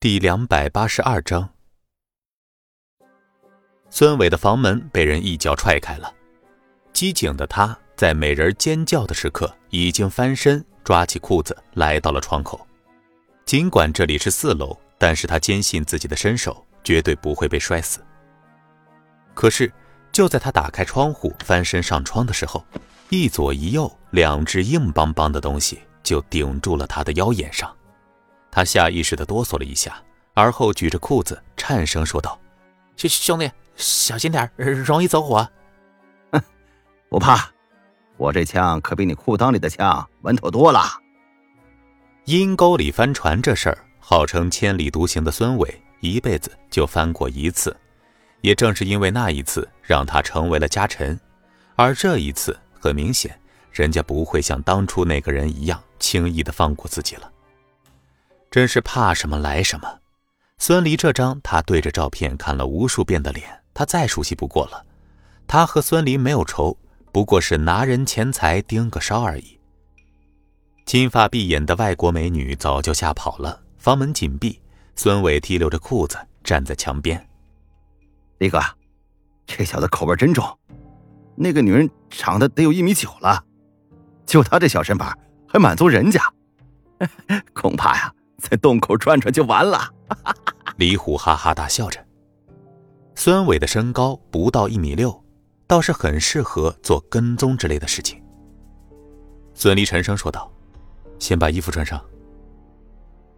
第两百八十二章，孙伟的房门被人一脚踹开了。机警的他，在美人尖叫的时刻，已经翻身抓起裤子来到了窗口。尽管这里是四楼，但是他坚信自己的身手绝对不会被摔死。可是，就在他打开窗户翻身上窗的时候，一左一右两只硬邦邦的东西就顶住了他的腰眼上。他下意识的哆嗦了一下，而后举着裤子，颤声说道：“兄兄弟，小心点容易走火。”“哼，不怕，我这枪可比你裤裆里的枪稳妥多了。”阴沟里翻船这事儿，号称千里独行的孙伟一辈子就翻过一次，也正是因为那一次让他成为了家臣，而这一次很明显，人家不会像当初那个人一样轻易的放过自己了。真是怕什么来什么，孙离这张他对着照片看了无数遍的脸，他再熟悉不过了。他和孙离没有仇，不过是拿人钱财盯个梢而已。金发碧眼的外国美女早就吓跑了，房门紧闭。孙伟提溜着裤子站在墙边。李哥，这小子口味真重。那个女人长得得有一米九了，就他这小身板还满足人家，恐怕呀。在洞口转转就完了。李虎哈哈大笑着。孙伟的身高不到一米六，倒是很适合做跟踪之类的事情。孙离沉声说道：“先把衣服穿上。”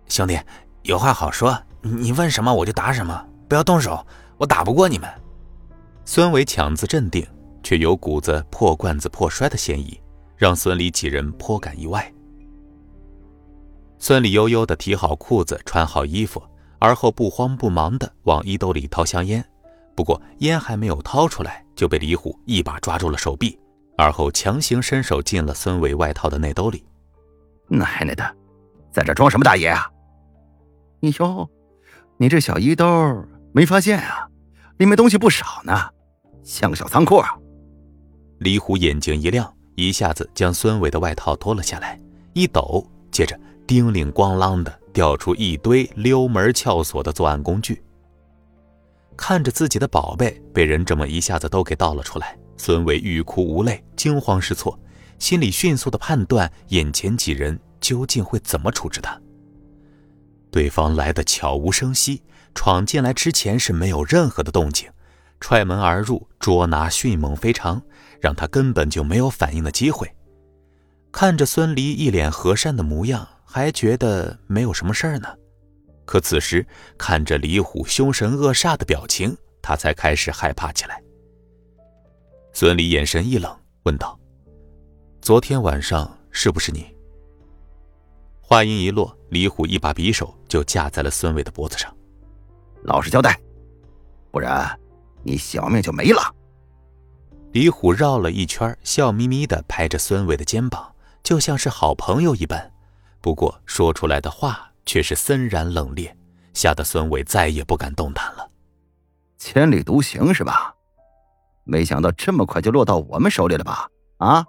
兄弟，有话好说，你问什么我就答什么，不要动手，我打不过你们。孙伟强自镇定，却有股子破罐子破摔的嫌疑，让孙离几人颇感意外。孙李悠悠地提好裤子，穿好衣服，而后不慌不忙地往衣兜里掏香烟。不过烟还没有掏出来，就被李虎一把抓住了手臂，而后强行伸手进了孙伟外套的内兜里。奶奶的，在这装什么大爷啊？哟，你这小衣兜没发现啊？里面东西不少呢，像个小仓库。啊李虎眼睛一亮，一下子将孙伟的外套脱了下来，一抖，接着。叮铃咣啷的掉出一堆溜门撬锁的作案工具。看着自己的宝贝被人这么一下子都给倒了出来，孙伟欲哭无泪，惊慌失措，心里迅速的判断眼前几人究竟会怎么处置他。对方来的悄无声息，闯进来之前是没有任何的动静，踹门而入，捉拿迅猛非常，让他根本就没有反应的机会。看着孙离一脸和善的模样。还觉得没有什么事儿呢，可此时看着李虎凶神恶煞的表情，他才开始害怕起来。孙离眼神一冷，问道：“昨天晚上是不是你？”话音一落，李虎一把匕首就架在了孙伟的脖子上。老实交代，不然你小命就没了。李虎绕了一圈，笑眯眯的拍着孙伟的肩膀，就像是好朋友一般。不过说出来的话却是森然冷冽，吓得孙伟再也不敢动弹了。千里独行是吧？没想到这么快就落到我们手里了吧？啊，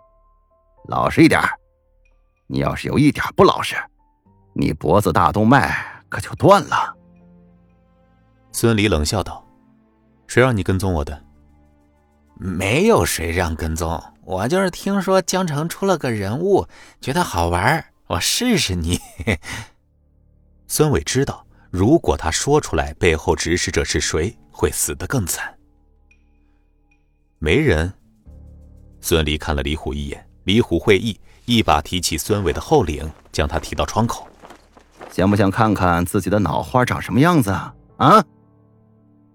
老实一点。你要是有一点不老实，你脖子大动脉可就断了。孙离冷笑道：“谁让你跟踪我的？没有谁让跟踪，我就是听说江城出了个人物，觉得好玩。”我试试你。孙伟知道，如果他说出来背后指使者是谁，会死得更惨。没人。孙离看了李虎一眼，李虎会意，一把提起孙伟的后领，将他提到窗口。想不想看看自己的脑花长什么样子啊？啊！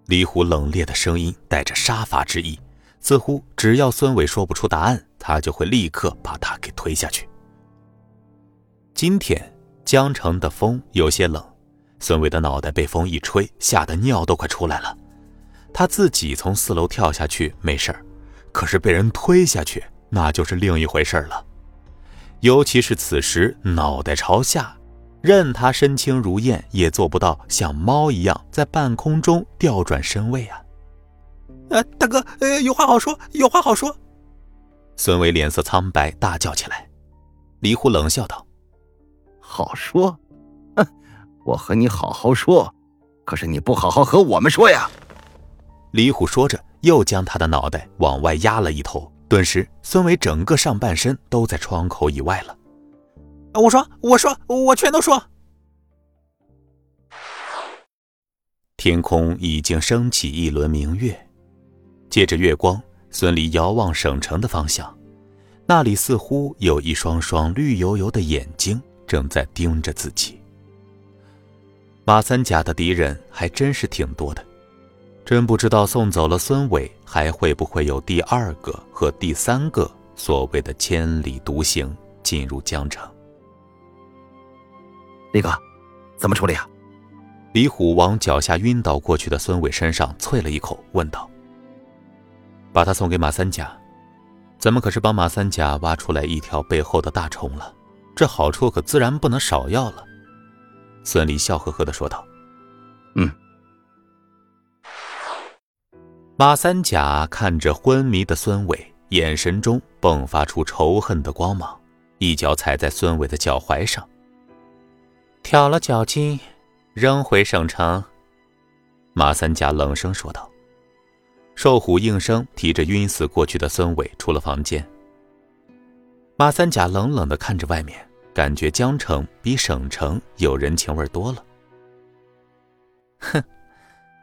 李虎冷冽的声音带着杀伐之意，似乎只要孙伟说不出答案，他就会立刻把他给推下去。今天江城的风有些冷，孙伟的脑袋被风一吹，吓得尿都快出来了。他自己从四楼跳下去没事儿可是被人推下去那就是另一回事了。尤其是此时脑袋朝下，任他身轻如燕，也做不到像猫一样在半空中调转身位啊！呃，大哥，呃，有话好说，有话好说。孙伟脸色苍白，大叫起来。李虎冷笑道。好说，哼，我和你好好说，可是你不好好和我们说呀！李虎说着，又将他的脑袋往外压了一头。顿时，孙伟整个上半身都在窗口以外了。我说，我说，我全都说。天空已经升起一轮明月，借着月光，孙离遥望省城的方向，那里似乎有一双双绿油油的眼睛正在盯着自己。马三甲的敌人还真是挺多的，真不知道送走了孙伟，还会不会有第二个和第三个所谓的千里独行进入江城。李哥，怎么处理啊？李虎往脚下晕倒过去的孙伟身上啐了一口，问道：“把他送给马三甲，咱们可是帮马三甲挖出来一条背后的大虫了，这好处可自然不能少要了。”孙离笑呵呵的说道：“嗯。”马三甲看着昏迷的孙伟，眼神中迸发出仇恨的光芒，一脚踩在孙伟的脚踝上，挑了脚筋，扔回省城。马三甲冷声说道。瘦虎应声提着晕死过去的孙伟出了房间。马三甲冷冷的看着外面。感觉江城比省城有人情味多了。哼，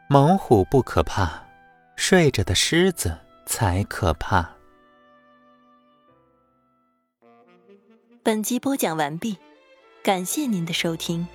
猛虎不可怕，睡着的狮子才可怕。本集播讲完毕，感谢您的收听。